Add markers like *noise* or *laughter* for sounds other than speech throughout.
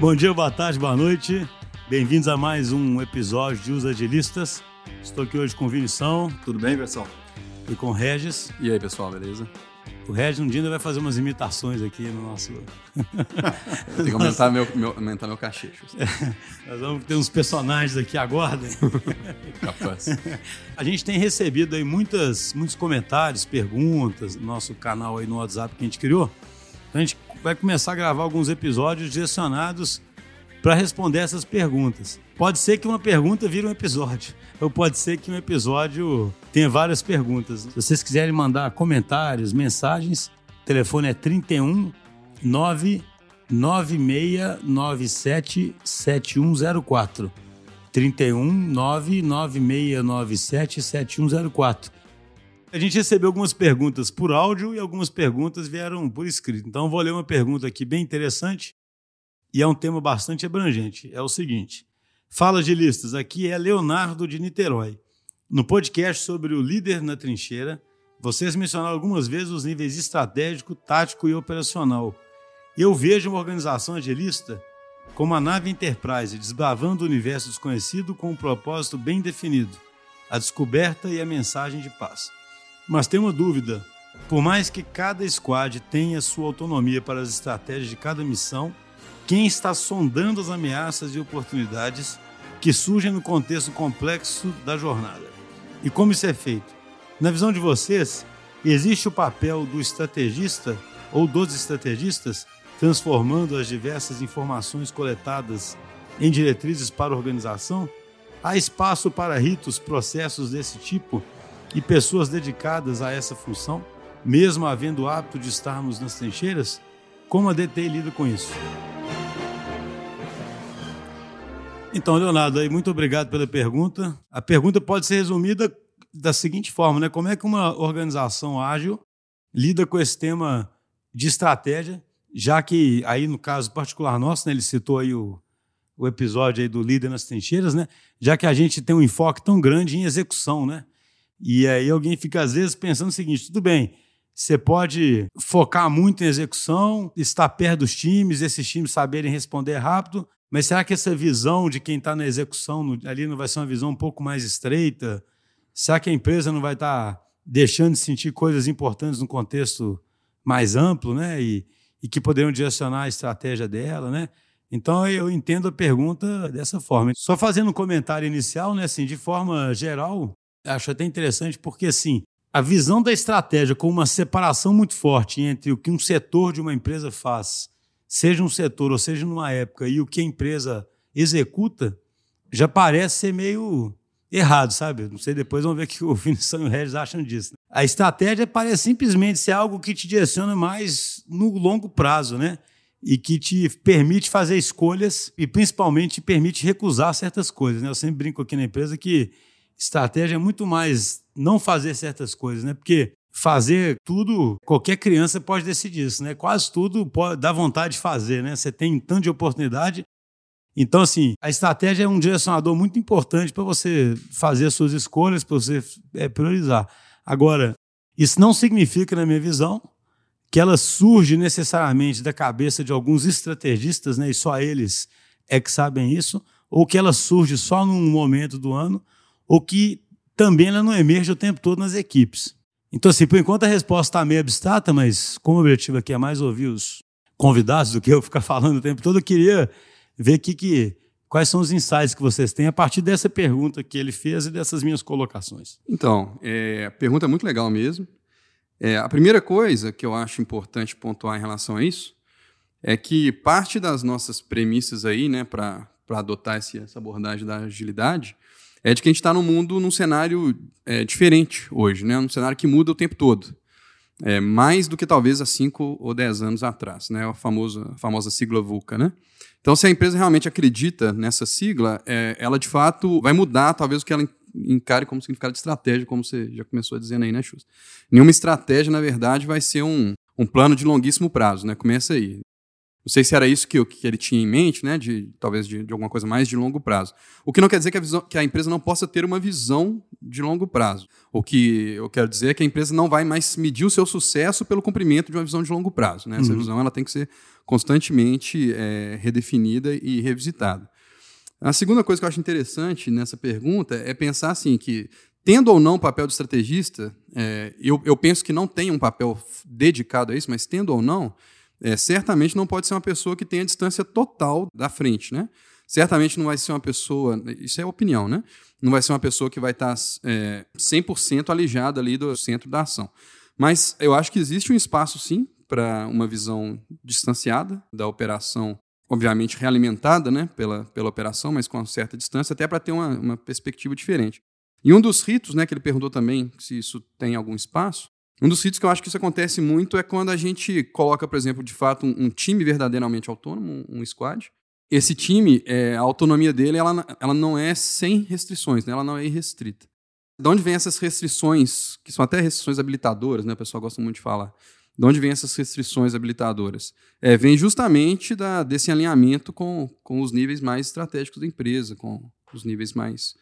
Bom dia, boa tarde, boa noite. Bem-vindos a mais um episódio de Os Agilistas. Estou aqui hoje com o Vinição. Tudo bem, pessoal? E com o Regis. E aí, pessoal, beleza? O Regis um dia ainda vai fazer umas imitações aqui no nosso. *laughs* Tem que aumentar meu, meu, aumentar meu cachê. *laughs* Nós vamos ter uns personagens aqui, aguardem. *laughs* Capaz. A gente tem recebido aí muitas, muitos comentários, perguntas no nosso canal aí no WhatsApp que a gente criou. Então a gente vai começar a gravar alguns episódios direcionados para responder essas perguntas. Pode ser que uma pergunta vire um episódio, ou pode ser que um episódio tenha várias perguntas. Se vocês quiserem mandar comentários, mensagens, o telefone é 31 99697 7104. 31 99697 7104. A gente recebeu algumas perguntas por áudio e algumas perguntas vieram por escrito. Então, vou ler uma pergunta aqui bem interessante e é um tema bastante abrangente. É o seguinte: Fala de listas, aqui é Leonardo de Niterói. No podcast sobre o líder na trincheira, vocês mencionaram algumas vezes os níveis estratégico, tático e operacional. Eu vejo uma organização agilista como a nave Enterprise desbravando o universo desconhecido com um propósito bem definido, a descoberta e a mensagem de paz. Mas tem uma dúvida: por mais que cada squad tenha sua autonomia para as estratégias de cada missão, quem está sondando as ameaças e oportunidades que surgem no contexto complexo da jornada. E como isso é feito? Na visão de vocês, existe o papel do estrategista ou dos estrategistas transformando as diversas informações coletadas em diretrizes para a organização? Há espaço para ritos, processos desse tipo e pessoas dedicadas a essa função, mesmo havendo o hábito de estarmos nas trincheiras? Como a DT lida com isso? Então, Leonardo, aí, muito obrigado pela pergunta. A pergunta pode ser resumida da seguinte forma, né? Como é que uma organização ágil lida com esse tema de estratégia, já que aí no caso particular nosso, né, ele citou aí o, o episódio aí do líder nas trincheiras, né? Já que a gente tem um enfoque tão grande em execução, né? E aí alguém fica às vezes pensando o seguinte, tudo bem, você pode focar muito em execução, estar perto dos times, esses times saberem responder rápido, mas será que essa visão de quem está na execução ali não vai ser uma visão um pouco mais estreita? Será que a empresa não vai estar tá deixando de sentir coisas importantes no contexto mais amplo, né? E, e que poderiam direcionar a estratégia dela, né? Então eu entendo a pergunta dessa forma. Só fazendo um comentário inicial, né? Assim, de forma geral, acho até interessante porque assim a visão da estratégia com uma separação muito forte entre o que um setor de uma empresa faz seja um setor ou seja numa época, e o que a empresa executa, já parece ser meio errado, sabe? Não sei, depois vamos ver o que o *laughs* Vinícius e o Regis acham disso. A estratégia parece simplesmente ser algo que te direciona mais no longo prazo, né? E que te permite fazer escolhas e principalmente te permite recusar certas coisas, né? Eu sempre brinco aqui na empresa que estratégia é muito mais não fazer certas coisas, né? Porque fazer tudo, qualquer criança pode decidir isso, né? Quase tudo pode dar vontade de fazer, né? Você tem tanto de oportunidade. Então, assim, a estratégia é um direcionador muito importante para você fazer as suas escolhas, para você é, priorizar. Agora, isso não significa, na minha visão, que ela surge necessariamente da cabeça de alguns estrategistas, né? E só eles é que sabem isso, ou que ela surge só num momento do ano, ou que também ela não emerge o tempo todo nas equipes. Então, assim, por enquanto a resposta está meio abstrata, mas como o objetivo aqui é mais ouvir os convidados do que eu ficar *laughs* falando o tempo todo, eu queria ver que, quais são os insights que vocês têm a partir dessa pergunta que ele fez e dessas minhas colocações. Então, é, a pergunta é muito legal mesmo. É, a primeira coisa que eu acho importante pontuar em relação a isso é que parte das nossas premissas aí, né, para adotar essa abordagem da agilidade, é de que a gente está num mundo, num cenário é, diferente hoje, né? um cenário que muda o tempo todo. É, mais do que talvez há 5 ou 10 anos atrás, né? a, famosa, a famosa sigla VUCA. Né? Então, se a empresa realmente acredita nessa sigla, é, ela de fato vai mudar talvez o que ela encare como significado de estratégia, como você já começou dizendo aí, né, Chus? Nenhuma estratégia, na verdade, vai ser um, um plano de longuíssimo prazo, né? Começa aí. Não sei se era isso que, que ele tinha em mente, né? De, talvez de, de alguma coisa mais de longo prazo. O que não quer dizer que a, visão, que a, empresa não possa ter uma visão de longo prazo. O que eu quero dizer é que a empresa não vai mais medir o seu sucesso pelo cumprimento de uma visão de longo prazo. Né? Essa uhum. visão ela tem que ser constantemente é, redefinida e revisitada. A segunda coisa que eu acho interessante nessa pergunta é pensar assim que tendo ou não o papel de estrategista, é, eu, eu penso que não tem um papel dedicado a isso, mas tendo ou não, é, certamente não pode ser uma pessoa que tenha distância total da frente, né? Certamente não vai ser uma pessoa, isso é opinião, né? Não vai ser uma pessoa que vai estar é, 100% alijada ali do centro da ação. Mas eu acho que existe um espaço, sim, para uma visão distanciada da operação, obviamente realimentada né, pela, pela operação, mas com certa distância, até para ter uma, uma perspectiva diferente. E um dos ritos, né, que ele perguntou também se isso tem algum espaço, um dos sítios que eu acho que isso acontece muito é quando a gente coloca, por exemplo, de fato, um, um time verdadeiramente autônomo, um, um squad. Esse time, é, a autonomia dele, ela, ela não é sem restrições, né? ela não é irrestrita. De onde vem essas restrições, que são até restrições habilitadoras, né? o pessoal gosta muito de falar. De onde vem essas restrições habilitadoras? É, vem justamente da, desse alinhamento com, com os níveis mais estratégicos da empresa, com os níveis mais,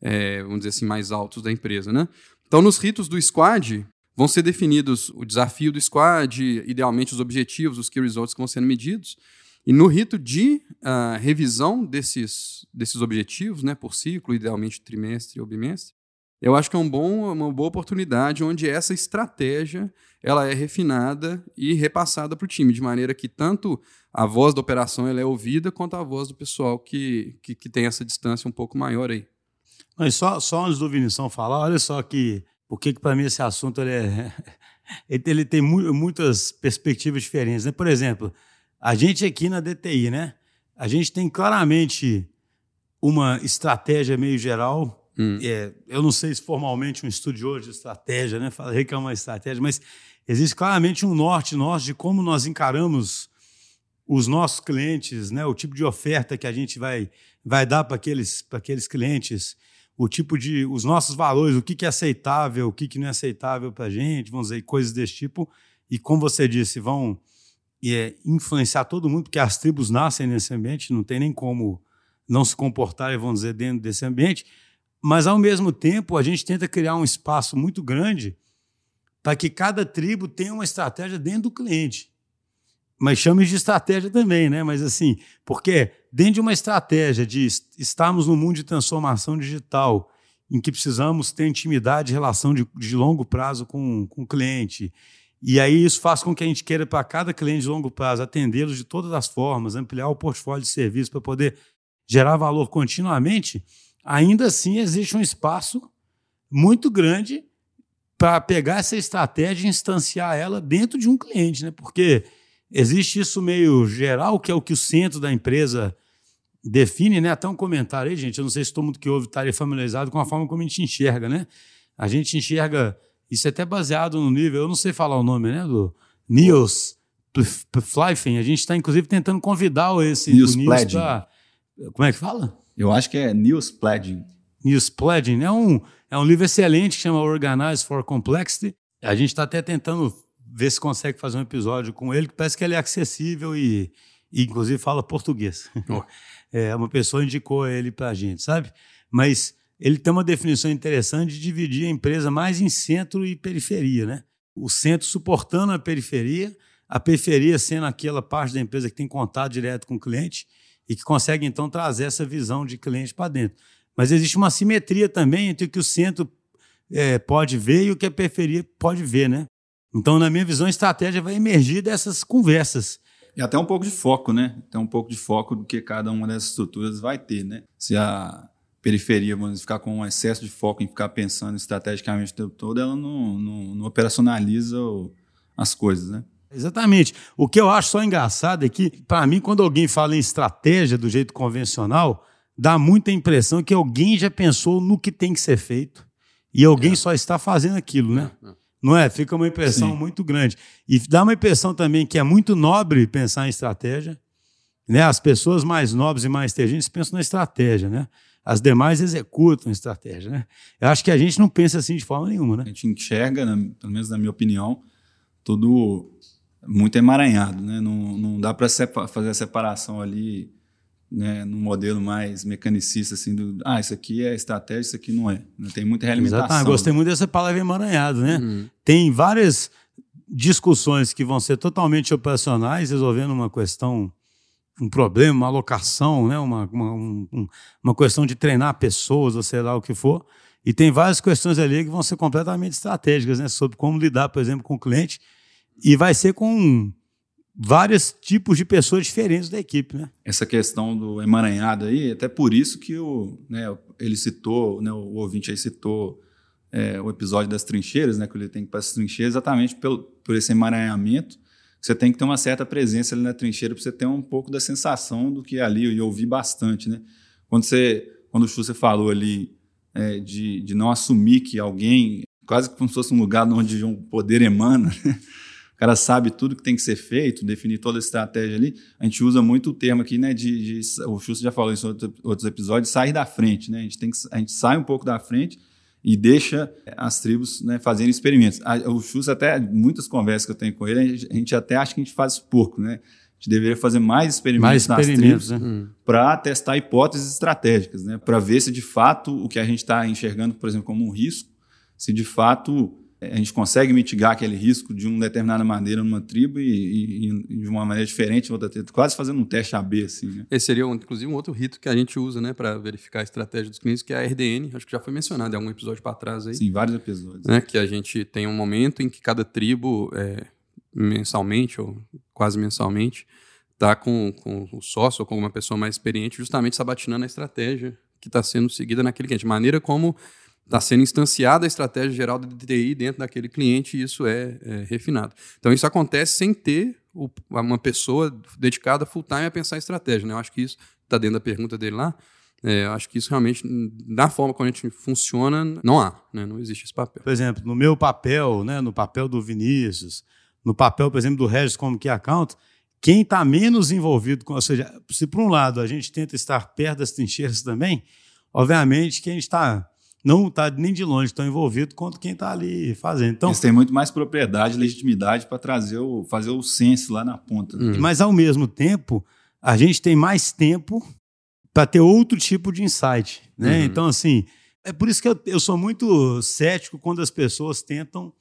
é, vamos dizer assim, mais altos da empresa. Né? Então, nos ritos do squad, Vão ser definidos o desafio do squad, idealmente os objetivos, os key results que vão sendo medidos. E no rito de uh, revisão desses, desses objetivos, né, por ciclo, idealmente trimestre ou bimestre, eu acho que é um bom, uma boa oportunidade onde essa estratégia ela é refinada e repassada para o time, de maneira que tanto a voz da operação ela é ouvida, quanto a voz do pessoal que, que, que tem essa distância um pouco maior aí. Mas só, só antes do Vinição falar, olha só que por que para mim esse assunto ele, é, *laughs* ele tem mu muitas perspectivas diferentes. Né? Por exemplo, a gente aqui na DTI, né? a gente tem claramente uma estratégia meio geral. Hum. É, eu não sei se formalmente um estudioso de estratégia, né? Falei que é uma estratégia, mas existe claramente um norte nosso de como nós encaramos os nossos clientes, né? o tipo de oferta que a gente vai, vai dar para aqueles, aqueles clientes o tipo de. os nossos valores, o que, que é aceitável, o que, que não é aceitável para a gente, vamos dizer, coisas desse tipo. E como você disse, vão é, influenciar todo mundo, porque as tribos nascem nesse ambiente, não tem nem como não se comportarem, vamos dizer, dentro desse ambiente. Mas, ao mesmo tempo, a gente tenta criar um espaço muito grande para que cada tribo tenha uma estratégia dentro do cliente mas chame de estratégia também, né? Mas assim, porque dentro de uma estratégia de estarmos no mundo de transformação digital, em que precisamos ter intimidade e relação de, de longo prazo com, com o cliente, e aí isso faz com que a gente queira, para cada cliente de longo prazo, atendê-los de todas as formas, ampliar o portfólio de serviços para poder gerar valor continuamente, ainda assim existe um espaço muito grande para pegar essa estratégia e instanciar ela dentro de um cliente, né? Porque Existe isso meio geral, que é o que o centro da empresa define, né? Até um comentário aí, gente. Eu não sei se todo mundo que ouve estaria familiarizado com a forma como a gente enxerga, né? A gente enxerga, isso é até baseado no nível, eu não sei falar o nome, né? Do Niels Pfleifen. A gente está, inclusive, tentando convidar esse Niels. Pra, como é que fala? Eu acho que é Niels Pledging. Niels Pledging. É um, é um livro excelente que chama Organize for Complexity. A gente está até tentando ver se consegue fazer um episódio com ele, que parece que ele é acessível e, e inclusive fala português. Oh. *laughs* É, uma pessoa indicou ele para a gente, sabe? Mas ele tem uma definição interessante de dividir a empresa mais em centro e periferia, né? O centro suportando a periferia, a periferia sendo aquela parte da empresa que tem contato direto com o cliente e que consegue então trazer essa visão de cliente para dentro. Mas existe uma simetria também entre o que o centro é, pode ver e o que a periferia pode ver, né? Então, na minha visão, a estratégia vai emergir dessas conversas. E até um pouco de foco, né? Até um pouco de foco do que cada uma dessas estruturas vai ter, né? Se a periferia, vamos ficar com um excesso de foco em ficar pensando estrategicamente o tempo todo, ela não, não, não operacionaliza as coisas, né? Exatamente. O que eu acho só engraçado é que, para mim, quando alguém fala em estratégia do jeito convencional, dá muita impressão que alguém já pensou no que tem que ser feito e alguém é. só está fazendo aquilo, né? É. Não é? Fica uma impressão Sim. muito grande. E dá uma impressão também que é muito nobre pensar em estratégia. Né? As pessoas mais nobres e mais inteligentes pensam na estratégia, né? As demais executam a estratégia, né? Eu acho que a gente não pensa assim de forma nenhuma, né? A gente enxerga, pelo menos na minha opinião, tudo muito emaranhado, né? Não, não dá para fazer a separação ali né, no modelo mais mecanicista, assim, do, ah, isso aqui é estratégia, isso aqui não é. Tem muita realimentação. Exatamente. Gostei muito dessa palavra emaranhado, né? Uhum. Tem várias discussões que vão ser totalmente operacionais, resolvendo uma questão, um problema, uma alocação, né? uma, uma, um, uma questão de treinar pessoas, ou sei lá o que for. E tem várias questões ali que vão ser completamente estratégicas, né? Sobre como lidar, por exemplo, com o cliente. E vai ser com vários tipos de pessoas diferentes da equipe, né? Essa questão do emaranhado aí, até por isso que o, né, ele citou, né, o ouvinte aí citou é, o episódio das trincheiras, né, que ele tem que passar as trincheiras, exatamente pelo, por esse emaranhamento. Você tem que ter uma certa presença ali na trincheira para você ter um pouco da sensação do que é ali, eu ouvi bastante, né? Quando você, quando o Schuster falou ali é, de, de não assumir que alguém, quase como se fosse um lugar onde um poder emana, né? O cara sabe tudo que tem que ser feito, definir toda a estratégia ali. A gente usa muito o termo aqui, né? De, de o Schuster já falou isso em outros episódios, sair da frente, né? A gente, tem que, a gente sai um pouco da frente e deixa as tribos né, fazerem experimentos. O Schuster, até muitas conversas que eu tenho com ele, a gente até acha que a gente faz pouco, né? A gente deveria fazer mais experimentos, mais experimentos nas tribos né? para testar hipóteses estratégicas, né? Para ver se de fato o que a gente está enxergando, por exemplo, como um risco, se de fato a gente consegue mitigar aquele risco de uma determinada maneira numa tribo e, e, e de uma maneira diferente em outra tribo, quase fazendo um teste AB. Assim, né? Esse seria, um, inclusive, um outro rito que a gente usa né, para verificar a estratégia dos clientes, que é a RDN. Acho que já foi mencionado em algum episódio para trás aí. Sim, vários episódios. Né, que a gente tem um momento em que cada tribo, é, mensalmente ou quase mensalmente, está com, com o sócio ou com uma pessoa mais experiente, justamente sabatinando a estratégia que está sendo seguida naquele cliente. Maneira como está sendo instanciada a estratégia geral da DTI dentro daquele cliente e isso é, é refinado. Então, isso acontece sem ter o, uma pessoa dedicada full time a pensar em estratégia. Né? Eu acho que isso está dentro da pergunta dele lá. É, acho que isso realmente, na forma como a gente funciona, não há, né? não existe esse papel. Por exemplo, no meu papel, né, no papel do Vinícius, no papel, por exemplo, do Regis como que account, quem está menos envolvido com, ou seja, se por um lado a gente tenta estar perto das trincheiras também, obviamente quem está não está nem de longe tão envolvido quanto quem está ali fazendo. Então, Eles têm muito mais propriedade, legitimidade para trazer o, fazer o senso lá na ponta. Hum. Mas, ao mesmo tempo, a gente tem mais tempo para ter outro tipo de insight. Né? Uhum. Então, assim, é por isso que eu, eu sou muito cético quando as pessoas tentam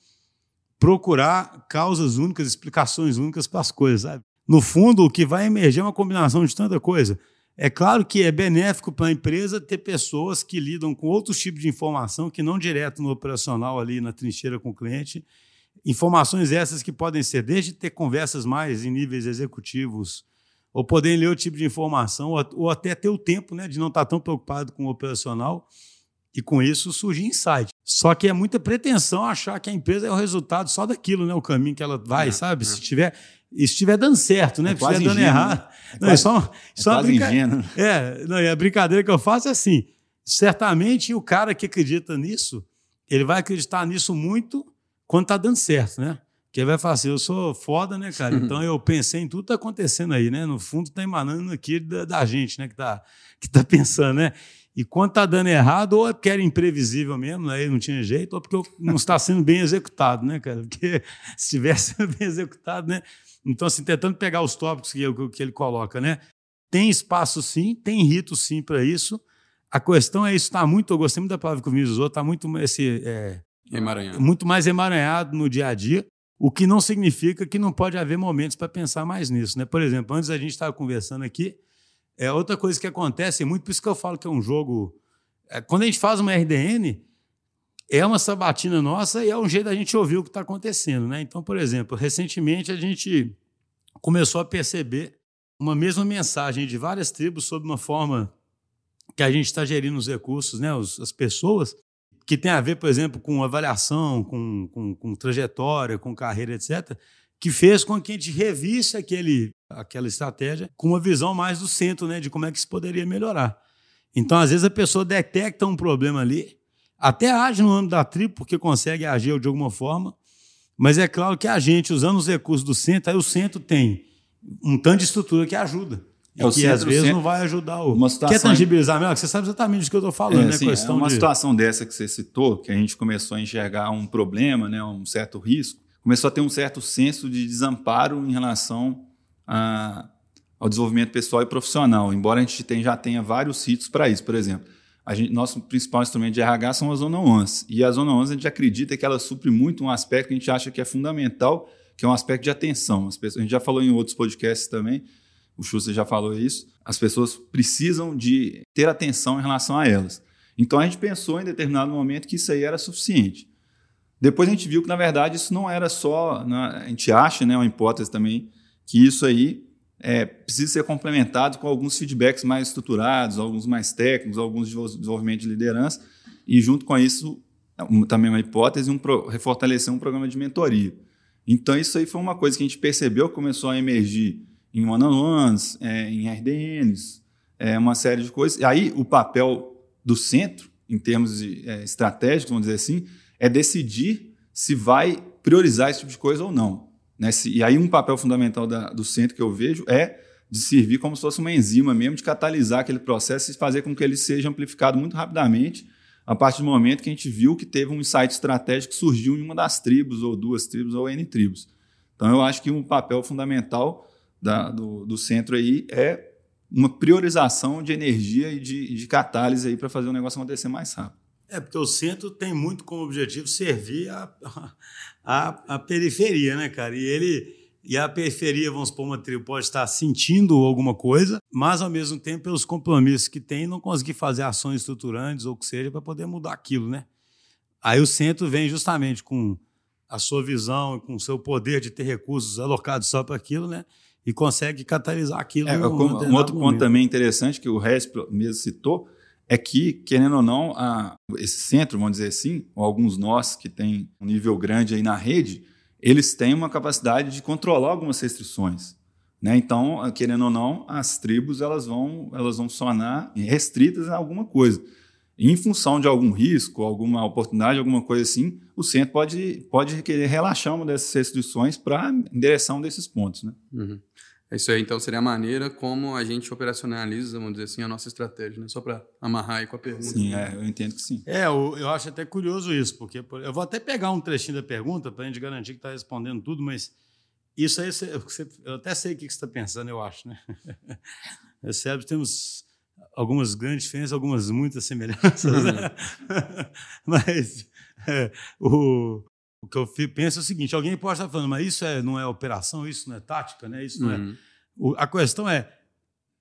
procurar causas únicas, explicações únicas para as coisas. Sabe? No fundo, o que vai emergir é uma combinação de tanta coisa. É claro que é benéfico para a empresa ter pessoas que lidam com outros tipos de informação que não direto no operacional ali na trincheira com o cliente. Informações essas que podem ser desde ter conversas mais em níveis executivos, ou poderem ler outro tipo de informação, ou, até ter o tempo né, de não estar tão preocupado com o operacional e com isso surge insight. Só que é muita pretensão achar que a empresa é o resultado só daquilo, né? O caminho que ela vai, é, sabe? É. Se tiver e estiver dando certo, né? É se estiver dando ingênuo, errado. Né? É não, é quase, só, só é uma brinca... É, não, e a brincadeira que eu faço é assim: certamente o cara que acredita nisso, ele vai acreditar nisso muito quando está dando certo, né? Que ele vai falar assim: eu sou foda, né, cara? *laughs* Então eu pensei em tudo que está acontecendo aí, né? No fundo, está emanando aqui da, da, gente, né? Que está que tá *laughs* pensando, né? E quando está dando errado, ou é porque era imprevisível mesmo, aí não tinha jeito, ou porque não está sendo bem executado, né, cara? Porque *laughs* se tivesse bem executado, né? Então, assim, tentando pegar os tópicos que, que ele coloca, né? Tem espaço sim, tem rito sim para isso. A questão é isso está muito, eu gostei muito da palavra que o Vinícius usou, está muito esse é, emaranhado. muito mais emaranhado no dia a dia, o que não significa que não pode haver momentos para pensar mais nisso, né? Por exemplo, antes a gente estava conversando aqui, é outra coisa que acontece muito, por isso que eu falo que é um jogo. É, quando a gente faz uma RDN, é uma sabatina nossa e é um jeito da gente ouvir o que está acontecendo. Né? Então, por exemplo, recentemente a gente começou a perceber uma mesma mensagem de várias tribos sobre uma forma que a gente está gerindo os recursos, né? Os, as pessoas, que tem a ver, por exemplo, com avaliação, com, com, com trajetória, com carreira, etc., que fez com que a gente revisse aquele, aquela estratégia com uma visão mais do centro, né? de como é que se poderia melhorar. Então, às vezes, a pessoa detecta um problema ali, até age no âmbito da tribo, porque consegue agir de alguma forma, mas é claro que a gente, usando os recursos do centro, aí o centro tem um tanto de estrutura que ajuda. É, que centro, às vezes centro, não vai ajudar o. Uma situação... Quer tangibilizar melhor? Você sabe exatamente do que eu estou falando, é, né? Assim, questão é uma de... situação dessa que você citou, que a gente começou a enxergar um problema, né, um certo risco, começou a ter um certo senso de desamparo em relação a, ao desenvolvimento pessoal e profissional, embora a gente tenha, já tenha vários ritos para isso. Por exemplo, gente, nosso principal instrumento de RH são a Zona 11. E a Zona 11 a gente acredita que ela supre muito um aspecto que a gente acha que é fundamental, que é um aspecto de atenção. As pessoas, a gente já falou em outros podcasts também, o Schuster já falou isso, as pessoas precisam de ter atenção em relação a elas. Então a gente pensou em determinado momento que isso aí era suficiente. Depois a gente viu que, na verdade, isso não era só. Né, a gente acha, né, uma hipótese também, que isso aí é, precisa ser complementado com alguns feedbacks mais estruturados, alguns mais técnicos, alguns de desenvolvimento de liderança, e junto com isso, também uma hipótese, um pro, refortalecer um programa de mentoria. Então, isso aí foi uma coisa que a gente percebeu, começou a emergir em one-on-ones, é, em RDNs, é, uma série de coisas. E aí, o papel do centro, em termos de, é, estratégicos, vamos dizer assim, é decidir se vai priorizar esse tipo de coisa ou não. Né? E aí um papel fundamental da, do centro que eu vejo é de servir como se fosse uma enzima mesmo, de catalisar aquele processo e fazer com que ele seja amplificado muito rapidamente, a partir do momento que a gente viu que teve um insight estratégico que surgiu em uma das tribos, ou duas tribos, ou N tribos. Então eu acho que um papel fundamental da, do, do centro aí é uma priorização de energia e de, de catálise aí para fazer o negócio acontecer mais rápido. É, porque o centro tem muito como objetivo servir a, a, a periferia, né, cara? E ele. E a periferia, vamos supor, uma tribo pode estar sentindo alguma coisa, mas ao mesmo tempo, pelos compromissos que tem, não conseguir fazer ações estruturantes ou o que seja para poder mudar aquilo, né? Aí o centro vem justamente com a sua visão, com o seu poder de ter recursos alocados só para aquilo, né? E consegue catalisar aquilo. É, um outro momento. ponto também interessante que o Regis mesmo citou é que, querendo ou não, a, esse centro, vamos dizer assim, ou alguns nós que têm um nível grande aí na rede, eles têm uma capacidade de controlar algumas restrições. Né? Então, querendo ou não, as tribos elas vão, elas vão sonar restritas a alguma coisa. Em função de algum risco, alguma oportunidade, alguma coisa assim, o centro pode, pode querer relaxar uma dessas restrições para em direção desses pontos. Né? Uhum. É isso aí, então, seria a maneira como a gente operacionaliza, vamos dizer assim, a nossa estratégia, né? Só para amarrar aí com a pergunta. Sim, é, eu entendo que sim. É, eu, eu acho até curioso isso, porque eu vou até pegar um trechinho da pergunta para a gente garantir que está respondendo tudo, mas isso aí, você, eu até sei o que você está pensando, eu acho, né? *laughs* Percebe? Temos algumas grandes diferenças, algumas muitas semelhanças, né? *laughs* mas é, o, o que eu penso é o seguinte: alguém pode estar falando, mas isso é, não é operação, isso não é tática, né? Isso não é. uhum. é. O, a questão é: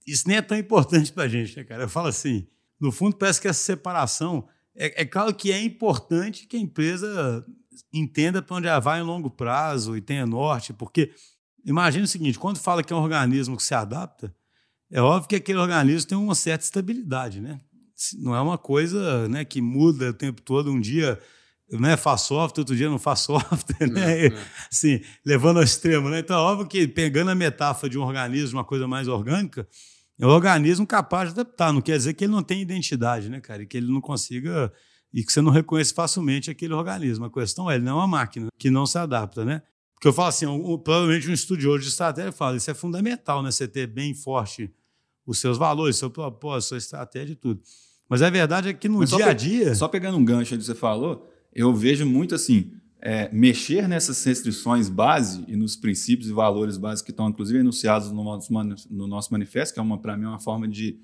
isso nem é tão importante para a gente, né, cara? Eu falo assim: no fundo, parece que essa separação. É, é claro que é importante que a empresa entenda para onde ela vai em longo prazo e tenha norte, porque imagine o seguinte: quando fala que é um organismo que se adapta, é óbvio que aquele organismo tem uma certa estabilidade, né? Não é uma coisa né, que muda o tempo todo. Um dia né, faz software, outro dia não faz software, *laughs* né? É, é. Assim, levando ao extremo, né? Então, é óbvio que pegando a metáfora de um organismo, uma coisa mais orgânica, é um organismo capaz de adaptar. Não quer dizer que ele não tenha identidade, né, cara? E que ele não consiga e que você não reconhece facilmente aquele organismo. A questão é, ele não é uma máquina que não se adapta, né? Porque eu falo assim, um, provavelmente um estudioso de estratégia fala, isso é fundamental, né? Você ter bem forte os seus valores, seu propósito, sua estratégia e tudo. Mas a verdade é que no Mas dia a dia. Só pegando um gancho que você falou, eu vejo muito assim, é, mexer nessas restrições base e nos princípios e valores básicos que estão, inclusive, enunciados no nosso, no nosso manifesto, que é, para mim, uma forma de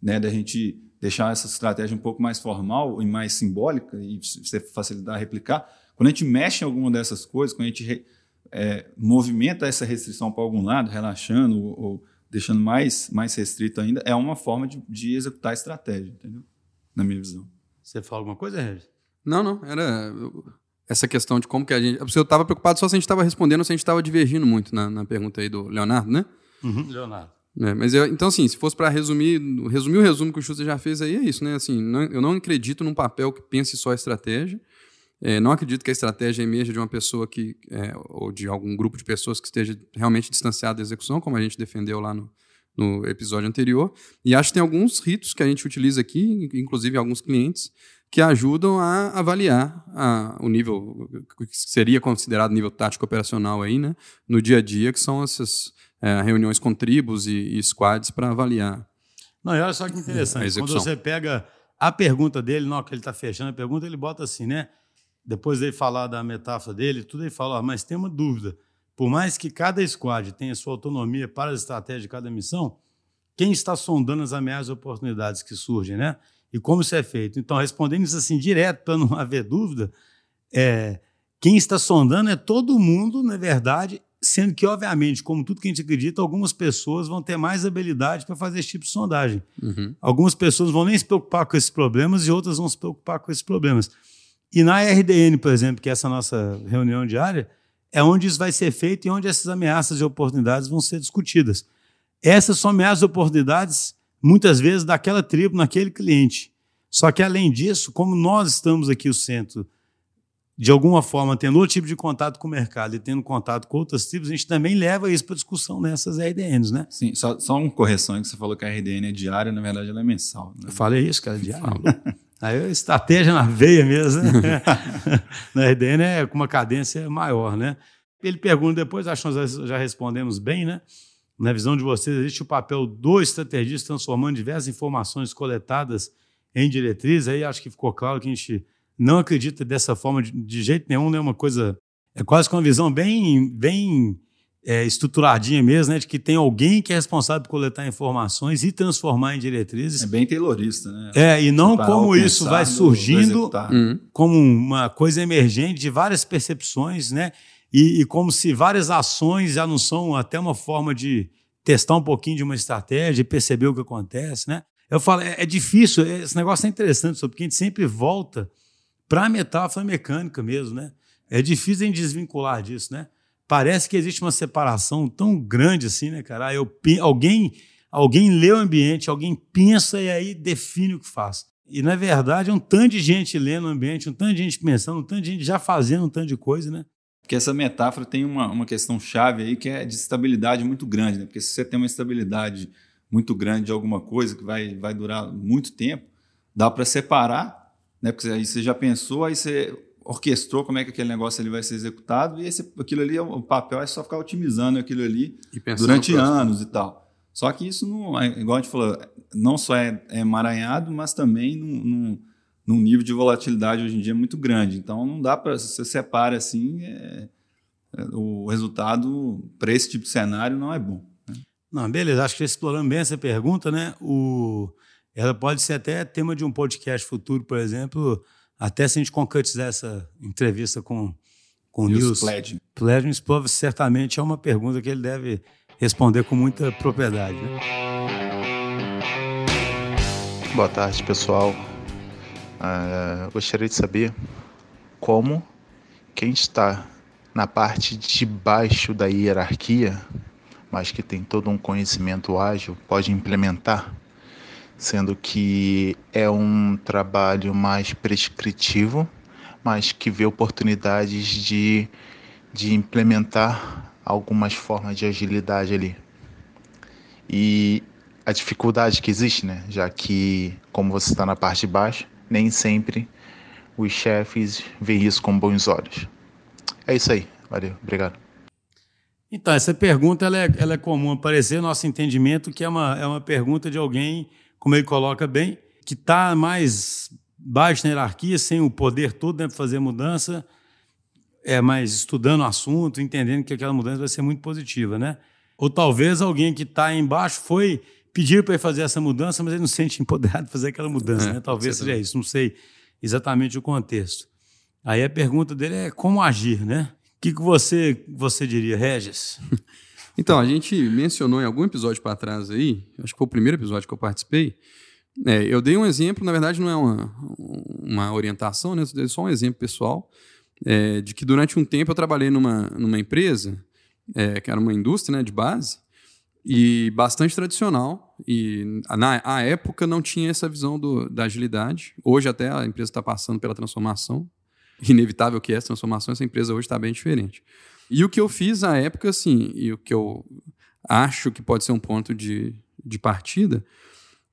né, da gente deixar essa estratégia um pouco mais formal e mais simbólica e você facilitar replicar. Quando a gente mexe em alguma dessas coisas, quando a gente é, movimenta essa restrição para algum lado, relaxando ou, ou, deixando mais, mais restrito ainda, é uma forma de, de executar a estratégia, entendeu? Na minha visão. Você fala alguma coisa, Regis? Não, não. Era essa questão de como que a gente. Eu estava preocupado só se a gente estava respondendo ou se a gente estava divergindo muito na, na, pergunta aí do Leonardo, né? Uhum, Leonardo. É, mas eu, então, assim, se fosse para resumir, resumir o resumo que o Schuster já fez aí, é isso, né? Assim, não, eu não acredito num papel que pense só a estratégia. É, não acredito que a estratégia emerja de uma pessoa que, é, ou de algum grupo de pessoas que esteja realmente distanciado da execução, como a gente defendeu lá no, no episódio anterior. E acho que tem alguns ritos que a gente utiliza aqui, inclusive alguns clientes, que ajudam a avaliar a, o nível que seria considerado nível tático operacional aí, né, no dia a dia, que são essas é, reuniões com tribos e, e squads para avaliar. Não, e olha só que interessante. Quando você pega a pergunta dele, não, que ele está fechando a pergunta, ele bota assim, né? Depois dele falar da metáfora dele, tudo ele fala, ah, mas tem uma dúvida. Por mais que cada squad tenha sua autonomia para as estratégias de cada missão, quem está sondando as ameaças e oportunidades que surgem, né? E como isso é feito? Então, respondendo isso assim direto, para não *laughs* haver dúvida, é, quem está sondando é todo mundo, na verdade, sendo que, obviamente, como tudo que a gente acredita, algumas pessoas vão ter mais habilidade para fazer esse tipo de sondagem. Uhum. Algumas pessoas vão nem se preocupar com esses problemas e outras vão se preocupar com esses problemas. E na RDN, por exemplo, que é essa nossa reunião diária, é onde isso vai ser feito e onde essas ameaças e oportunidades vão ser discutidas. Essas são ameaças e oportunidades, muitas vezes, daquela tribo, naquele cliente. Só que, além disso, como nós estamos aqui, o centro, de alguma forma, tendo outro tipo de contato com o mercado e tendo contato com outras tribos, a gente também leva isso para discussão nessas RDNs, né? Sim, só, só uma correção que você falou que a RDN é diária, na verdade ela é mensal. Né? Eu falei isso, cara, é diária. Aí estratégia na veia mesmo, né? *laughs* na RDN é com uma cadência maior, né? Ele pergunta depois, acho que nós já respondemos bem, né? Na visão de vocês, existe o papel do estrategista transformando diversas informações coletadas em diretrizes. Aí acho que ficou claro que a gente não acredita dessa forma de, de jeito nenhum, né? Uma coisa. É quase com uma visão bem, bem é, estruturadinha mesmo, né? De que tem alguém que é responsável por coletar informações e transformar em diretrizes. É bem taylorista, né? É, e não como isso vai surgindo uhum. como uma coisa emergente de várias percepções, né? E, e, como se várias ações já não são até uma forma de testar um pouquinho de uma estratégia e perceber o que acontece, né? Eu falo, é, é difícil, esse negócio é interessante, porque a gente sempre volta para a metáfora mecânica mesmo, né? É difícil em desvincular disso, né? Parece que existe uma separação tão grande assim, né, cara? Eu, alguém, alguém lê o ambiente, alguém pensa e aí define o que faz. E, na verdade, é um tanto de gente lendo o ambiente, um tanto de gente pensando, um tanto de gente já fazendo um tanto de coisa, né? Porque essa metáfora tem uma, uma questão chave aí que é de estabilidade muito grande, né? Porque se você tem uma estabilidade muito grande de alguma coisa que vai, vai durar muito tempo, dá para separar né? Porque aí você já pensou, aí você orquestrou como é que aquele negócio ali vai ser executado e esse, aquilo ali, o papel é só ficar otimizando aquilo ali durante anos e tal. Só que isso não, é, igual a gente falou, não só é, é emaranhado, mas também num, num, num, nível de volatilidade hoje em dia muito grande. Então não dá para, se você separa assim, é, é, o resultado para esse tipo de cenário não é bom. Né? Não, beleza, acho que explorando bem essa pergunta, né? O ela pode ser até tema de um podcast futuro, por exemplo, até se a gente concretizar essa entrevista com, com o Nils Pledge. Pledge certamente é uma pergunta que ele deve responder com muita propriedade. Né? Boa tarde, pessoal. Uh, gostaria de saber como quem está na parte de baixo da hierarquia, mas que tem todo um conhecimento ágil, pode implementar sendo que é um trabalho mais prescritivo, mas que vê oportunidades de, de implementar algumas formas de agilidade ali. E a dificuldade que existe, né? Já que, como você está na parte de baixo, nem sempre os chefes veem isso com bons olhos. É isso aí. Valeu. Obrigado. Então, essa pergunta ela é, ela é comum aparecer, nosso entendimento que é uma, é uma pergunta de alguém como ele coloca bem, que está mais baixo na hierarquia, sem o poder todo né, para fazer mudança, é mais estudando o assunto, entendendo que aquela mudança vai ser muito positiva, né? Ou talvez alguém que está embaixo foi pedir para ele fazer essa mudança, mas ele não se sente empoderado de fazer aquela mudança, é, né? Talvez seja isso, não sei exatamente o contexto. Aí a pergunta dele é como agir, né? O que, que você, você diria, Regis? *laughs* Então, a gente mencionou em algum episódio para trás aí, acho que foi o primeiro episódio que eu participei, é, eu dei um exemplo, na verdade não é uma, uma orientação, né? Dei só um exemplo pessoal, é, de que durante um tempo eu trabalhei numa, numa empresa, é, que era uma indústria né, de base, e bastante tradicional, e na a época não tinha essa visão do, da agilidade. Hoje até a empresa está passando pela transformação, inevitável que é essa transformação, essa empresa hoje está bem diferente. E o que eu fiz na época, assim, e o que eu acho que pode ser um ponto de, de partida,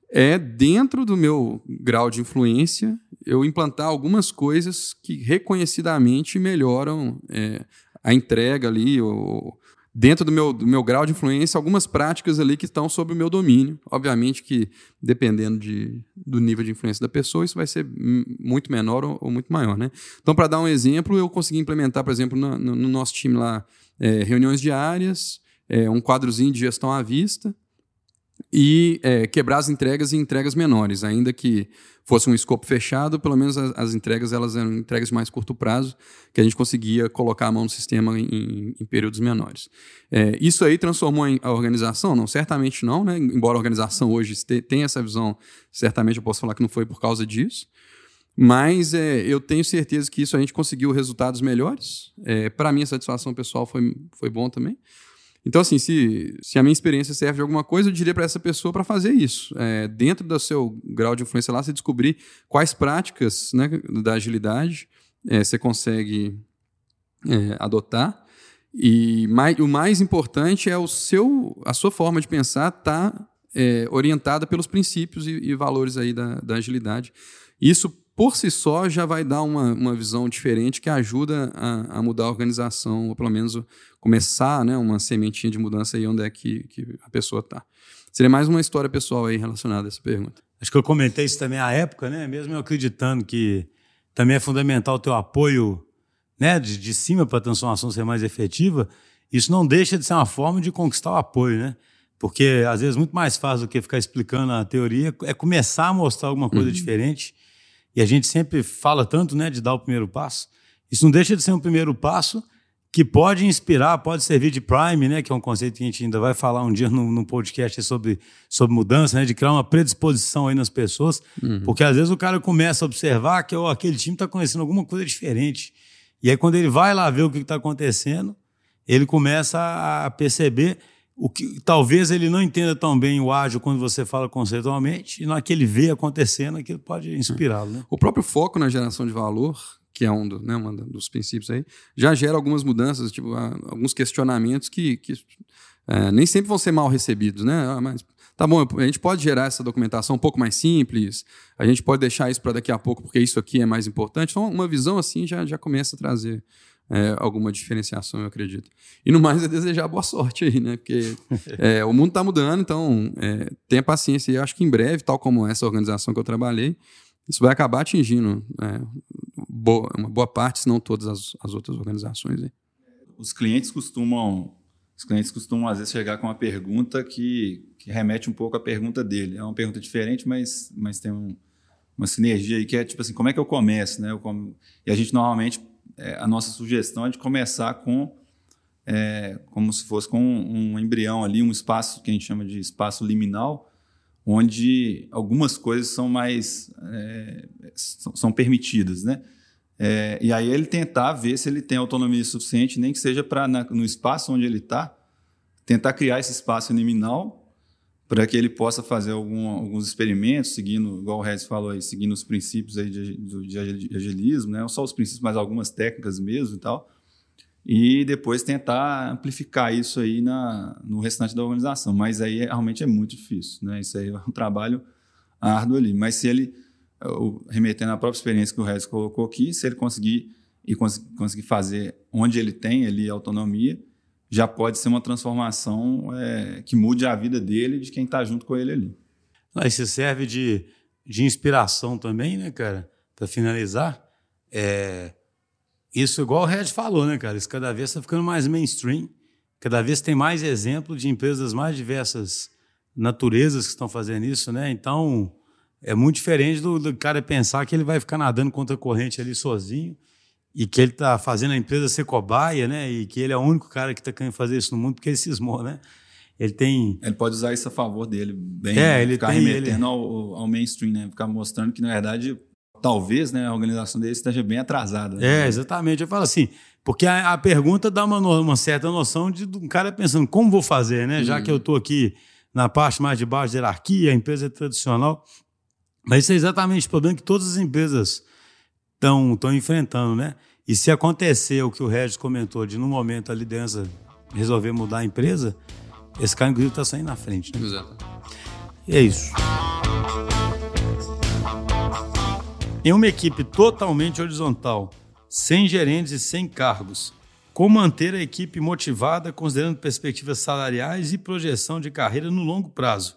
é dentro do meu grau de influência eu implantar algumas coisas que reconhecidamente melhoram é, a entrega ali, ou, dentro do meu, do meu grau de influência, algumas práticas ali que estão sob o meu domínio. Obviamente que, dependendo de, do nível de influência da pessoa, isso vai ser muito menor ou, ou muito maior. Né? Então, para dar um exemplo, eu consegui implementar, por exemplo, no, no, nosso time lá é, reuniões diárias, é, um quadrozinho de gestão à vista e é, quebrar as entregas em entregas menores, ainda que fosse um escopo fechado, pelo menos as, as, entregas elas eram entregas mais curto prazo, que a gente conseguia colocar a mão no sistema em, em períodos menores. É, isso aí transformou a organização? Não, certamente não, né? embora a organização hoje tenha essa visão, certamente eu posso falar que não foi por causa disso, mas é, eu tenho certeza que isso a gente conseguiu resultados melhores. É, Para mim, a satisfação pessoal foi, foi bom também. Então, assim, se, se a minha experiência serve de alguma coisa, eu diria para essa pessoa para fazer isso. É, dentro do seu grau de influência lá, você descobrir quais práticas né, da agilidade é, você consegue é, adotar. E mais, o mais importante é o seu, a sua forma de pensar tá é, orientada pelos princípios e, e valores aí da, da agilidade. Isso por si só já vai dar uma, uma visão diferente que ajuda a, a, mudar a organização, ou pelo menos começar né, uma sementinha de mudança aí onde é que, que a pessoa está. Seria mais uma história pessoal aí relacionada a essa pergunta. Acho que eu comentei isso também à época, né? mesmo eu acreditando que também é fundamental o teu apoio né, de, de cima para a transformação ser mais efetiva, isso não deixa de ser uma forma de conquistar o apoio, né? Porque às vezes muito mais fácil do que ficar explicando a teoria é começar a mostrar alguma coisa uhum. diferente e a gente sempre fala tanto né, de dar o primeiro passo. Isso não deixa de ser um primeiro passo que pode inspirar, pode servir de prime, né, que é um conceito que a gente ainda vai falar um dia no, no podcast sobre, sobre mudança, né, de criar uma predisposição aí nas pessoas, uhum. porque às vezes o cara começa a observar que oh, aquele time está conhecendo alguma coisa diferente. E aí quando ele vai lá ver o que está acontecendo, ele começa a perceber o que talvez ele não entenda tão bem o ágil quando você fala conceitualmente, e naquele vê acontecendo, aquilo pode inspirá-lo. Né? O próprio foco na geração de valor, que é um, do, né, um dos princípios aí, já gera algumas mudanças, tipo, alguns questionamentos que, que é, nem sempre vão ser mal recebidos, né? Ah, mas tá bom, a gente pode gerar essa documentação um pouco mais simples, a gente pode deixar isso para daqui a pouco, porque isso aqui é mais importante. Então, uma visão assim já, já começa a trazer é, alguma diferenciação, eu acredito. E no mais é desejar boa sorte aí, né? Porque *laughs* é, o mundo está mudando, então é, tenha paciência. E eu acho que em breve, tal como essa organização que eu trabalhei, isso vai acabar atingindo é, boa, uma boa parte, se não todas as, as outras organizações. Aí. Os clientes costumam os clientes costumam às vezes chegar com uma pergunta que, que remete um pouco à pergunta dele. É uma pergunta diferente, mas, mas tem um, uma sinergia aí que é tipo assim, como é que eu começo, né? Eu E a gente normalmente é, a nossa sugestão é de começar com é, como se fosse com um, embrião ali, um espaço que a gente chama de espaço liminal, onde algumas coisas são mais é, são, são, permitidas, né? É, e aí ele tentar ver se ele tem autonomia suficiente, nem que seja para no espaço onde ele está, tentar criar esse espaço liminal para que ele possa fazer algum, alguns experimentos, seguindo, igual o Regis falou aí, seguindo os princípios aí de, de, agilismo, né? não só os princípios, mas algumas técnicas mesmo e tal, e depois tentar amplificar isso aí na, no restante da organização. Mas aí realmente é muito difícil, né? Isso aí é um trabalho árduo ali. Mas se ele, remetendo à própria experiência que o Regis colocou aqui, se ele conseguir e conseguir fazer onde ele tem ali autonomia, já pode ser uma transformação é, que mude a vida dele e de quem está junto com ele ali. Isso serve de, de inspiração também, né, cara? Para finalizar, é, isso igual o Red falou, né, cara? Isso cada vez está ficando mais mainstream, cada vez tem mais exemplo de empresas mais diversas naturezas que estão fazendo isso, né? Então é muito diferente do, do cara pensar que ele vai ficar nadando contra a corrente ali sozinho e que ele está fazendo a empresa ser cobaia, né? E que ele é o único cara que está querendo fazer isso no mundo porque ele cismou, né? Ele tem. Ele pode usar isso a favor dele, bem. É, ele ficar tem, remetendo ele... ao, ao mainstream, né? Ficar mostrando que, na verdade, talvez né, a organização dele esteja bem atrasada. Né? É, exatamente. Eu falo assim, porque a, a pergunta dá uma, uma, certa noção de um cara pensando como vou fazer, né? Já que eu estou aqui na parte mais de baixo da hierarquia, a empresa é tradicional. Mas isso é exatamente o problema que todas as empresas estão enfrentando, né? E se acontecer o que o Regis comentou, de no momento a liderança resolver mudar a empresa, esse cara, inclusive, está saindo na frente. Né? Exato. E é isso. Em uma equipe totalmente horizontal, sem gerentes e sem cargos, como manter a equipe motivada considerando perspectivas salariais e projeção de carreira no longo prazo?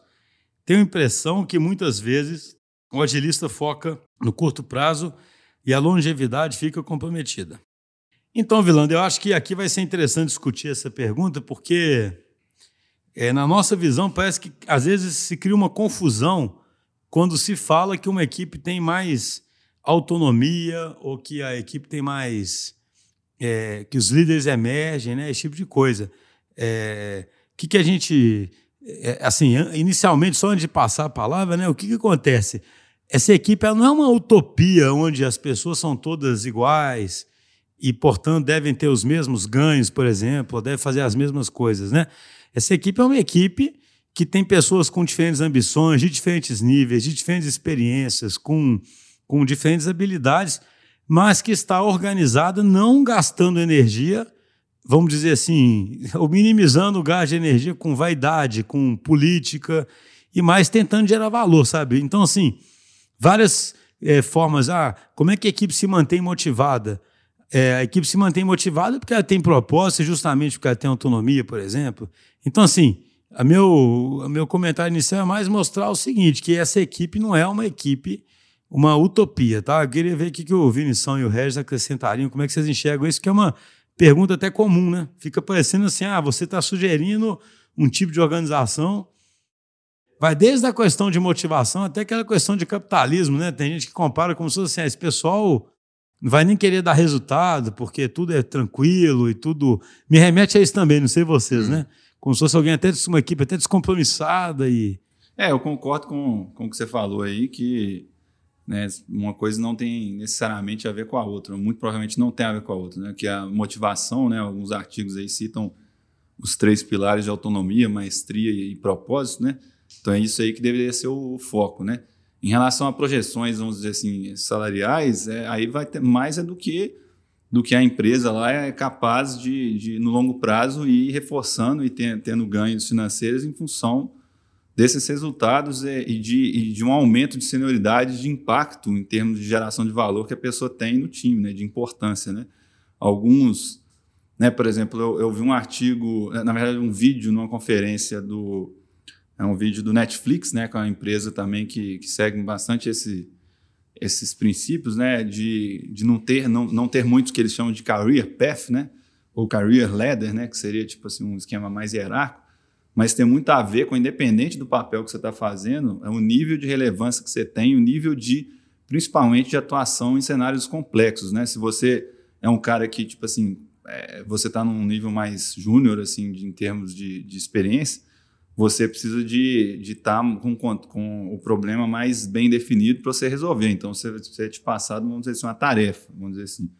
Tenho a impressão que muitas vezes o agilista foca no curto prazo e a longevidade fica comprometida. Então, Vilando, eu acho que aqui vai ser interessante discutir essa pergunta, porque é, na nossa visão parece que às vezes se cria uma confusão quando se fala que uma equipe tem mais autonomia ou que a equipe tem mais. É, que os líderes emergem, né? Esse tipo de coisa. O é, que, que a gente. É, assim, inicialmente, só antes de passar a palavra, né? O que, que acontece? Essa equipe não é uma utopia onde as pessoas são todas iguais e, portanto, devem ter os mesmos ganhos, por exemplo, ou devem fazer as mesmas coisas, né? Essa equipe é uma equipe que tem pessoas com diferentes ambições, de diferentes níveis, de diferentes experiências, com, com diferentes habilidades, mas que está organizada não gastando energia, vamos dizer assim, ou minimizando o gasto de energia com vaidade, com política, e mais tentando gerar valor, sabe? Então, assim, várias é, formas. Ah, como é que a equipe se mantém motivada? É, a equipe se mantém motivada porque ela tem propósito, justamente porque ela tem autonomia, por exemplo. Então, assim, a meu, o meu comentário inicial é mais mostrar o seguinte, que essa equipe não é uma equipe, uma utopia, tá? Eu queria ver o que o Vinição e o Regis acrescentariam, como é que vocês enxergam isso, que é uma pergunta até comum, né? Fica parecendo assim, ah, você está sugerindo um tipo de organização, vai desde a questão de motivação até aquela questão de capitalismo, né? Tem gente que compara como se fosse assim, ah, esse pessoal não vai nem querer dar resultado, porque tudo é tranquilo e tudo... Me remete a isso também, não sei vocês, hum. né? como se fosse alguém até uma equipe até descompromissada e. É, eu concordo com, com o que você falou aí, que né, uma coisa não tem necessariamente a ver com a outra, muito provavelmente não tem a ver com a outra, né? Que a motivação, né? Alguns artigos aí citam os três pilares de autonomia, maestria e propósito, né? Então é isso aí que deveria ser o foco, né? Em relação a projeções, vamos dizer assim, salariais, é, aí vai ter mais é do que do que a empresa lá é capaz de, de no longo prazo, ir reforçando e ter, tendo ganhos financeiros em função desses resultados e, e, de, e de um aumento de senioridade, de impacto em termos de geração de valor que a pessoa tem no time, né, de importância. Né? Alguns, né, por exemplo, eu, eu vi um artigo, na verdade, um vídeo numa conferência do. É um vídeo do Netflix, né, com a empresa também que, que segue bastante esse, esses princípios, né, de, de não ter não, não ter muitos que eles chamam de career path, né, ou career ladder, né, que seria tipo assim um esquema mais hierárquico, mas tem muito a ver com independente do papel que você está fazendo, é o nível de relevância que você tem, o nível de principalmente de atuação em cenários complexos, né? Se você é um cara que tipo assim é, você está num nível mais júnior assim de, em termos de, de experiência você precisa de estar tá com, com, o problema mais bem definido para você resolver. Então, você, você é te passado, vamos dizer assim, uma tarefa, vamos dizer assim.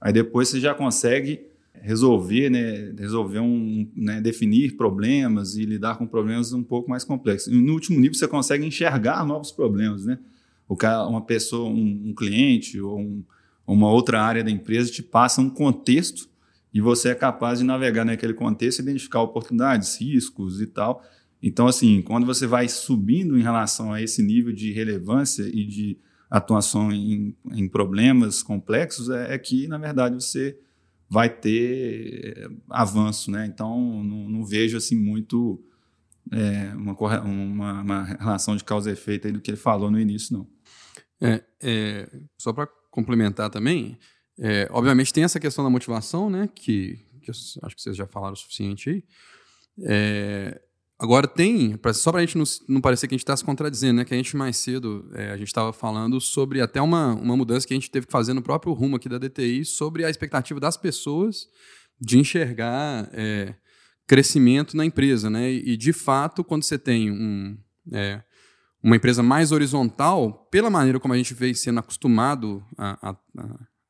Aí depois você já consegue resolver, né, resolver um, né, definir problemas e lidar com problemas um pouco mais complexos. E no último nível você consegue enxergar novos problemas, né? O cara, uma pessoa, um, um cliente ou um, uma outra área da empresa te passa um contexto e você é capaz de navegar naquele contexto, identificar oportunidades, riscos e tal. Então, assim, quando você vai subindo em relação a esse nível de relevância e de atuação em, em problemas complexos, é, é, que, na verdade, você vai ter eh, avanço, né? Então, não, não vejo, assim, muito é, uma, uma, uma, relação de causa e efeito do que ele falou no início, não. É, é só para complementar também, é, obviamente tem essa questão da motivação, né? Que, que acho que vocês já falaram o suficiente aí. É, agora tem, pra, só para a gente não, não, parecer que a gente está se contradizendo, né? Que a gente mais cedo é, a gente estava falando sobre até uma, uma mudança que a gente teve que fazer no próprio rumo aqui da DTI sobre a expectativa das pessoas de enxergar é, crescimento na empresa, né? E, de fato, quando você tem um é, uma empresa mais horizontal, pela maneira como a gente veio sendo acostumado a, a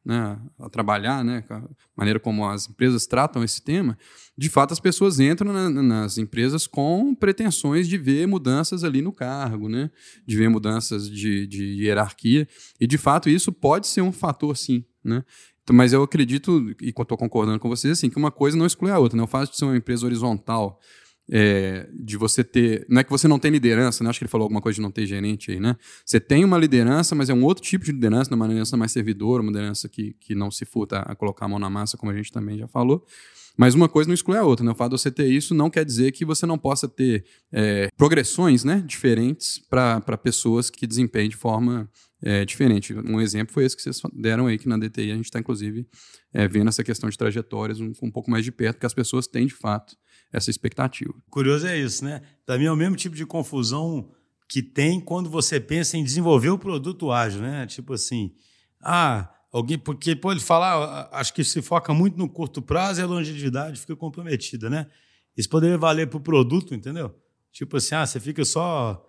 né, a trabalhar, né, a maneira como as empresas tratam esse tema, de fato as pessoas entram na, nas empresas com pretensões de ver mudanças ali no cargo, né, de ver mudanças de, de hierarquia, e de fato isso pode ser um fator sim, né, então, mas eu acredito, e estou concordando com vocês, assim, que uma coisa não exclui a outra, né, o fato de ser uma empresa horizontal, é, de você ter. Não é que você não tem liderança, né? Acho que ele falou alguma coisa de não ter gerente aí, né? Você tem uma liderança, mas é um outro tipo de liderança, uma liderança mais servidora, uma liderança que, que não se furta a colocar a mão na massa, como a gente também já falou. Mas uma coisa não exclui a outra, né? O fato de você ter isso não quer dizer que você não possa ter é, progressões né, diferentes para pessoas que desempenhem de forma é, diferente. Um exemplo foi esse que vocês deram aí, que na DTI a gente está, inclusive, é, vendo essa questão de trajetórias um, um pouco mais de perto, que as pessoas têm, de fato, essa expectativa. Curioso é isso, né? Também é o mesmo tipo de confusão que tem quando você pensa em desenvolver o produto ágil, né? Tipo assim, ah, alguém, porque pode falar, acho que se foca muito no curto prazo e a longevidade fica comprometida, né? Isso poderia valer para o produto, entendeu? Tipo assim, ah, você fica só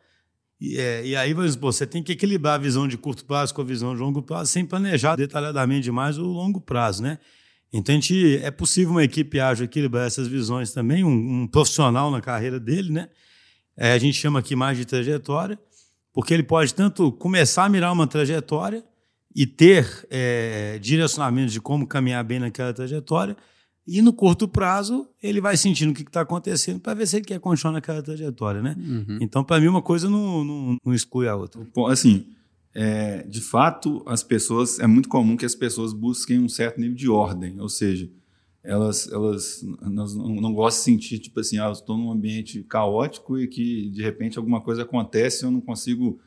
e, é, e aí, você tem que equilibrar a visão de curto prazo com a visão de longo prazo, sem planejar detalhadamente demais o longo prazo, né? Então, a gente, é possível uma equipe ágil equilibrar essas visões também, um, um profissional na carreira dele, né? É, a gente chama aqui mais de trajetória, porque ele pode tanto começar a mirar uma trajetória e ter é, direcionamentos de como caminhar bem naquela trajetória, e no curto prazo, ele vai sentindo o que está acontecendo para ver se ele quer continuar naquela trajetória, né? Uhum. Então, para mim, uma coisa não, não, não, exclui a outra. Assim, é, de fato, as pessoas é muito comum que as pessoas busquem um certo nível de ordem, ou seja, elas, elas não, não gostam de sentir tipo assim, ah, estou num ambiente caótico e que de repente alguma coisa acontece e eu não consigo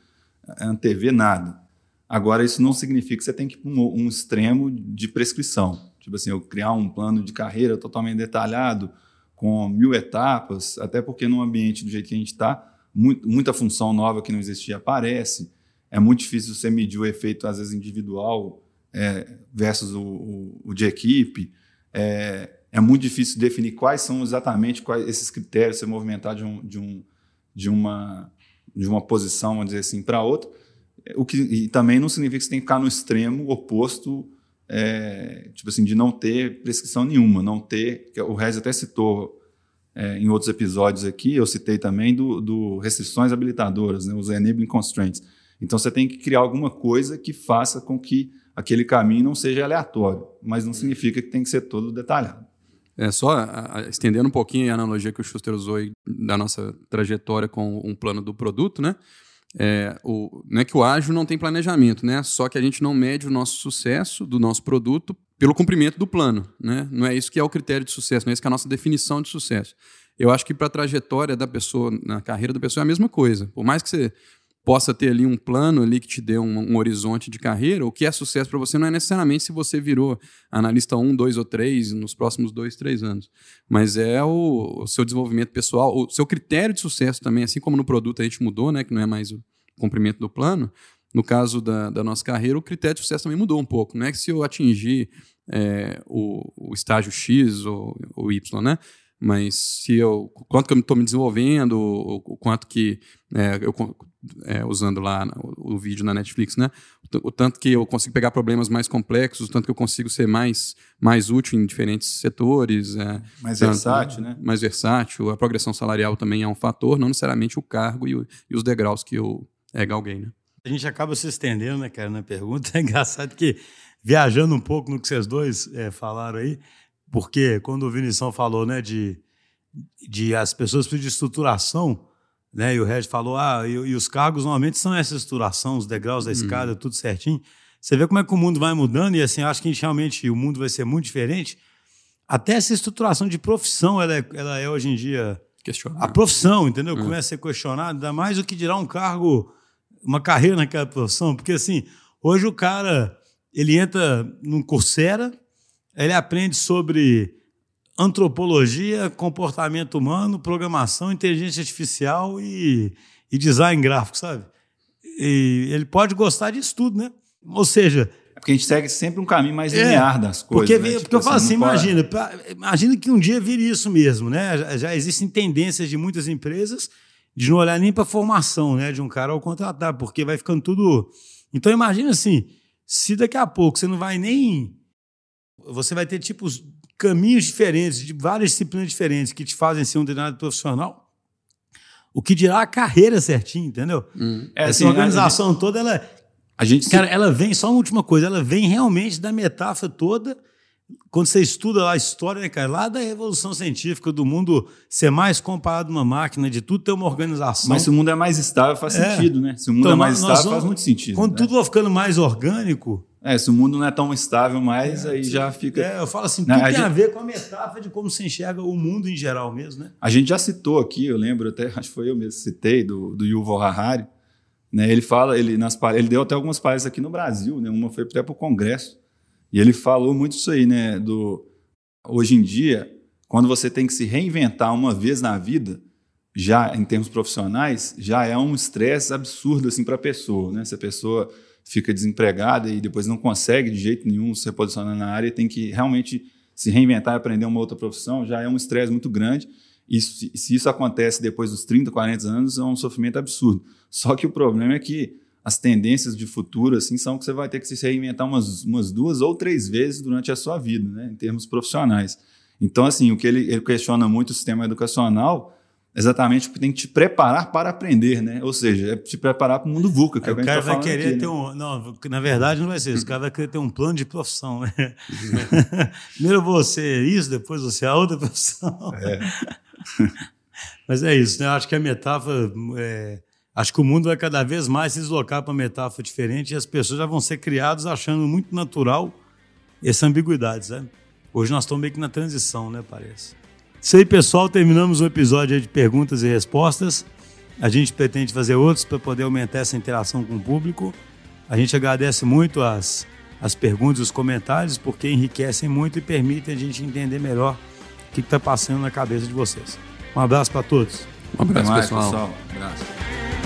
antever nada. Agora, isso não significa que você tem que ir para um, um extremo de prescrição. Tipo assim, eu criar um plano de carreira totalmente detalhado, com mil etapas, até porque num ambiente do jeito que a gente está, muita função nova que não existia aparece. É muito difícil você medir o efeito, às vezes, individual é, versus o, o, o, de equipe. É, é, muito difícil definir quais são exatamente quais esses critérios, você movimentar de, um, de, um, de, uma, de uma posição, vamos dizer assim, para outra. O que, e também não significa que você tem que ficar no extremo oposto é, tipo assim, de não ter prescrição nenhuma, não ter. o Rez até citou é, em outros episódios aqui, eu citei também do, do restrições habilitadoras, né, os enabling constraints. Então você tem que criar alguma coisa que faça com que aquele caminho não seja aleatório, mas não significa que tem que ser todo detalhado. É só a, a, estendendo um pouquinho a analogia que o Schuster usou aí da nossa trajetória com um plano do produto, né? É, o, não é que o ágil não tem planejamento, né? Só que a gente não mede o nosso sucesso do nosso produto pelo cumprimento do plano, né? Não é isso que é o critério de sucesso, não é isso que é a nossa definição de sucesso. Eu acho que para a trajetória da pessoa, na carreira da pessoa, é a mesma coisa. Por mais que você possa ter ali um plano ali que te dê um, um horizonte de carreira, o que é sucesso para você não é necessariamente se você virou analista 1, 2 ou 3 nos próximos 2, 3 anos, mas é o, o, seu desenvolvimento pessoal, o seu critério de sucesso também, assim como no produto a gente mudou, né, que não é mais o cumprimento do plano, no caso da, da nossa carreira, o critério de sucesso também mudou um pouco. Não é que se eu atingir é, o, o, estágio X ou, ou Y, né? Mas se eu quanto que eu estou me desenvolvendo, o, o quanto que é, eu é, usando lá o, o, vídeo na Netflix, né? O, o, tanto que eu consigo pegar problemas mais complexos, o tanto que eu consigo ser mais mais útil em diferentes setores, é, mais tanto, versátil, né? Mais versátil. A progressão salarial também é um fator, não necessariamente o cargo e, e os degraus que eu é, galguei, né? A gente acaba se estendendo, né, cara, na pergunta. *laughs* É engraçado que viajando um pouco no que vocês dois é, falaram aí, porque quando o Vinição falou né, de, de as pessoas precisam de estruturação, né, e o Red falou, ah, e, e, os cargos normalmente são essa estruturação, os degraus da escada, uhum. tudo certinho. Você vê como é que o mundo vai mudando, e assim, acho que realmente o mundo vai ser muito diferente. Até essa estruturação de profissão, ela é, ela é hoje em dia. Questionada. A profissão, entendeu? Uhum. Começa a ser questionada, ainda mais o que dirá um cargo, uma carreira naquela profissão, porque assim, hoje o cara, ele entra num Coursera, ele aprende sobre antropologia, comportamento humano, programação, inteligência artificial e, e design gráfico, sabe? E ele pode gostar disso tudo, né? Ou seja. É porque a gente segue sempre um caminho mais é, linear das coisas. Porque, né? porque tipo, eu falo assim, imagina, pra, imagina que um dia vire isso mesmo, né? Já, já, existem tendências de muitas empresas de não olhar nem para a formação né, de um cara ao contratar, porque vai ficando tudo. Então imagina assim, se daqui a pouco você não vai nem você vai ter tipos caminhos diferentes, de várias disciplinas diferentes que te fazem ser um treinador profissional. O que dirá a carreira certinho, entendeu? Hum. É, Essa assim, organização gente, toda, ela. A gente cara, ela vem, só uma última coisa, ela vem realmente da metáfora toda. Quando você estuda lá a história, né, cara, lá da revolução científica, do mundo ser mais comparado a uma máquina, de tudo ter uma organização. Mas se o mundo é mais estável, faz é. sentido, né? Se o mundo então, é mais estável, vamos, faz muito sentido. Quando né? tudo vai ficando mais orgânico, é, se o mundo não é tão estável mais, é, aí já fica. É, eu falo assim, tudo tem a, gente... a ver com a metáfora de como se enxerga o mundo em geral mesmo, né? A gente já citou aqui, eu lembro até, *laughs* acho que foi eu mesmo citei, do, do Yuval Harari, Né? Ele fala, ele, nas, ele deu até algumas palestras aqui no Brasil, né? uma foi até para o Congresso, e ele falou muito isso aí, né? Do, hoje em dia, quando você tem que se reinventar uma vez na vida, já em termos profissionais, já é um estresse absurdo assim para a pessoa, né? Se a pessoa fica desempregada e depois não consegue de jeito nenhum se reposicionar na área, tem que realmente se reinventar e aprender uma outra profissão, já é um estresse muito grande. E se, isso acontece depois dos 30, 40 anos, é um sofrimento absurdo. Só que o problema é que as tendências de futuro assim são que você vai ter que se reinventar umas, umas duas ou três vezes durante a sua vida, né, em termos profissionais. Então, assim, o que ele, ele questiona muito o sistema educacional exatamente porque tem que te preparar para aprender, né? Ou seja, é te preparar para o mundo VUCA. Que é o, cara tá vai querer aqui, ter né? um. Não, na verdade não vai ser isso. O cara vai querer ter um plano de profissão, né? *laughs* Primeiro você isso, depois você a outra profissão. É. *laughs* Mas é isso, né? Eu acho que a metáfora. É, acho que o mundo vai cada vez mais se deslocar para uma metáfora diferente e as pessoas já vão ser criadas achando muito natural essa ambiguidade, né? Hoje nós estamos meio que na transição, né? Parece. Isso aí, pessoal. Terminamos o episódio de perguntas e respostas. A gente pretende fazer outros para poder aumentar essa interação com o público. A gente agradece muito as, as perguntas e os comentários, porque enriquecem muito e permitem a gente entender melhor o que está passando na cabeça de vocês. Um abraço para todos. Um abraço, mais, pessoal. pessoal. Um abraço.